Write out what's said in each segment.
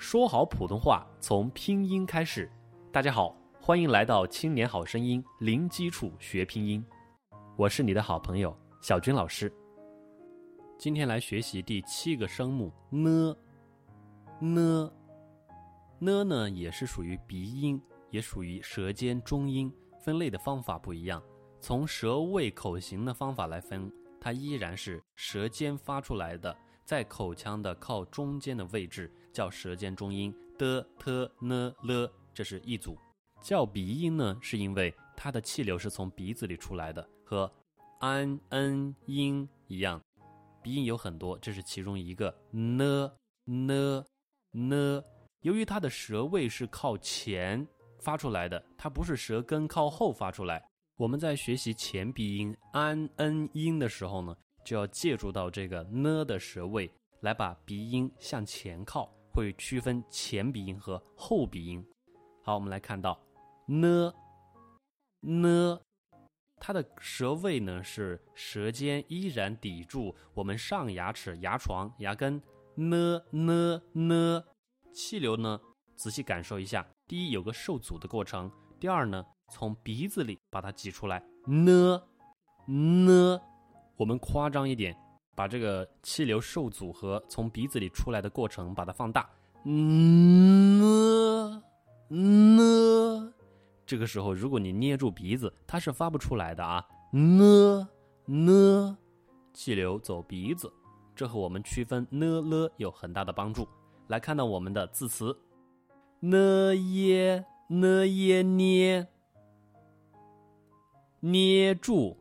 说好普通话从拼音开始。大家好，欢迎来到青年好声音零基础学拼音，我是你的好朋友小军老师。今天来学习第七个声母呢呢呢呢，也是属于鼻音，也属于舌尖中音。分类的方法不一样，从舌位口型的方法来分，它依然是舌尖发出来的，在口腔的靠中间的位置叫舌尖中音的 t n l，这是一组。叫鼻音呢，是因为它的气流是从鼻子里出来的，和 an n 音一样。鼻音有很多，这是其中一个 n n n。由于它的舌位是靠前。发出来的，它不是舌根靠后发出来。我们在学习前鼻音 an n 音的时候呢，就要借助到这个呢的舌位来把鼻音向前靠，会区分前鼻音和后鼻音。好，我们来看到呢呢，它的舌位呢是舌尖依然抵住我们上牙齿牙床牙根呢呢呢，气流呢仔细感受一下。第一有个受阻的过程，第二呢，从鼻子里把它挤出来呢呢，我们夸张一点，把这个气流受阻和从鼻子里出来的过程把它放大呢呢，这个时候如果你捏住鼻子，它是发不出来的啊呢呢，气流走鼻子，这和我们区分呢了有很大的帮助。来看到我们的字词。呢耶呢耶捏捏住，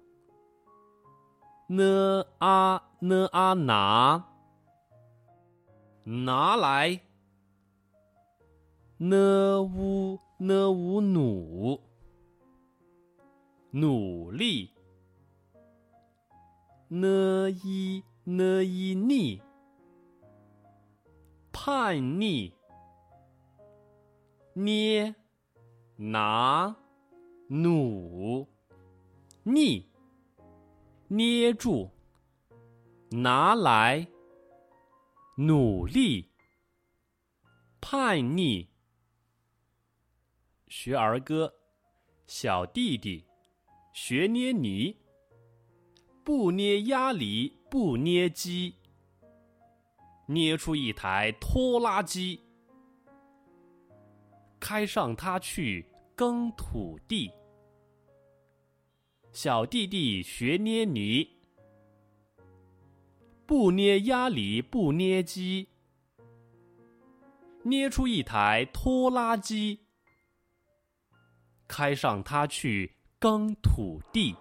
呢啊呢啊拿。拿来，呢乌呢乌努努力，呢一呢一逆。叛逆。捏，拿，努，逆，捏住，拿来，努力，叛逆。学儿歌，小弟弟，学捏泥，不捏鸭梨，不捏鸡，捏出一台拖拉机。开上它去耕土地，小弟弟学捏泥，不捏鸭梨不捏鸡，捏出一台拖拉机，开上它去耕土地。